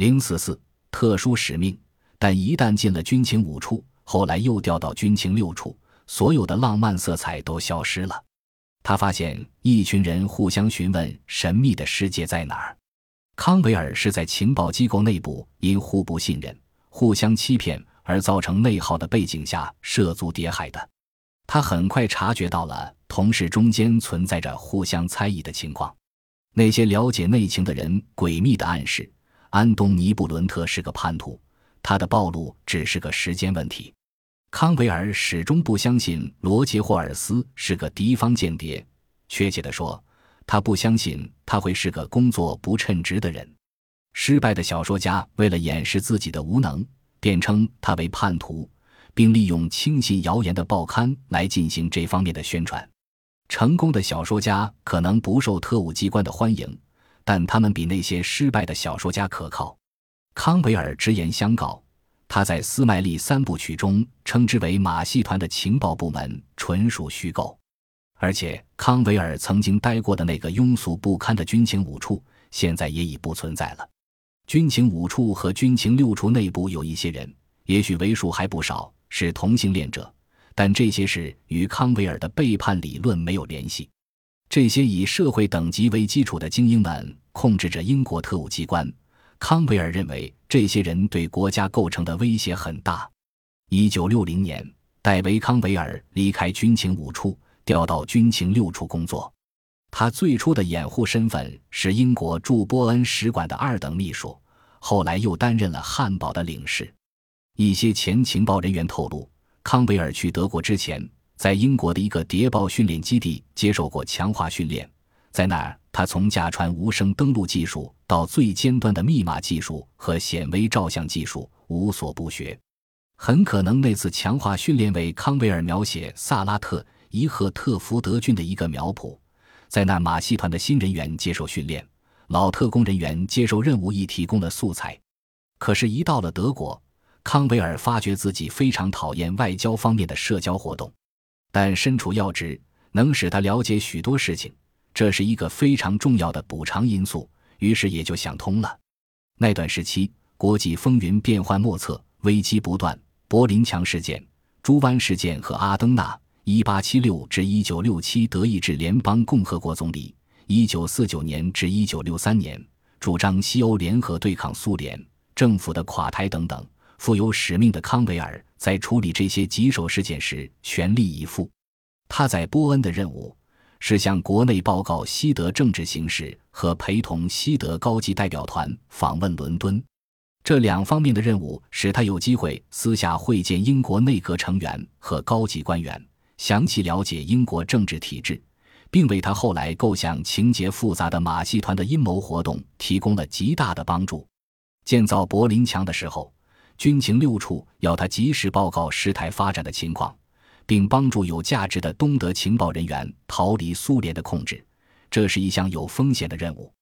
零四四特殊使命，但一旦进了军情五处，后来又调到军情六处，所有的浪漫色彩都消失了。他发现一群人互相询问神秘的世界在哪儿。康维尔是在情报机构内部因互不信任、互相欺骗而造成内耗的背景下涉足谍海的。他很快察觉到了同事中间存在着互相猜疑的情况。那些了解内情的人诡秘的暗示，安东尼·布伦特是个叛徒，他的暴露只是个时间问题。康维尔始终不相信罗杰·霍尔斯是个敌方间谍，确切地说，他不相信他会是个工作不称职的人。失败的小说家为了掩饰自己的无能，便称他为叛徒，并利用轻信谣言的报刊来进行这方面的宣传。成功的小说家可能不受特务机关的欢迎，但他们比那些失败的小说家可靠。康维尔直言相告。他在《斯麦利三部曲》中称之为马戏团的情报部门纯属虚构，而且康维尔曾经待过的那个庸俗不堪的军情五处，现在也已不存在了。军情五处和军情六处内部有一些人，也许为数还不少，是同性恋者，但这些事与康维尔的背叛理论没有联系。这些以社会等级为基础的精英们控制着英国特务机关。康维尔认为，这些人对国家构成的威胁很大。一九六零年，戴维·康维尔离开军情五处，调到军情六处工作。他最初的掩护身份是英国驻波恩使馆的二等秘书，后来又担任了汉堡的领事。一些前情报人员透露，康维尔去德国之前，在英国的一个谍报训练基地接受过强化训练，在那儿。他从驾船无声登陆技术到最尖端的密码技术和显微照相技术无所不学。很可能那次强化训练为康维尔描写萨拉特伊赫特福德郡的一个苗圃。在那马戏团的新人员接受训练，老特工人员接受任务亦提供了素材。可是，一到了德国，康维尔发觉自己非常讨厌外交方面的社交活动，但身处要职能使他了解许多事情。这是一个非常重要的补偿因素，于是也就想通了。那段时期，国际风云变幻莫测，危机不断。柏林墙事件、猪湾事件和阿登纳 （1876 至 1967） 德意志联邦共和国总理，1949年至1963年主张西欧联合对抗苏联政府的垮台等等，负有使命的康维尔在处理这些棘手事件时全力以赴。他在波恩的任务。是向国内报告西德政治形势和陪同西德高级代表团访问伦敦，这两方面的任务使他有机会私下会见英国内阁成员和高级官员，详细了解英国政治体制，并为他后来构想情节复杂的马戏团的阴谋活动提供了极大的帮助。建造柏林墙的时候，军情六处要他及时报告事态发展的情况。并帮助有价值的东德情报人员逃离苏联的控制，这是一项有风险的任务。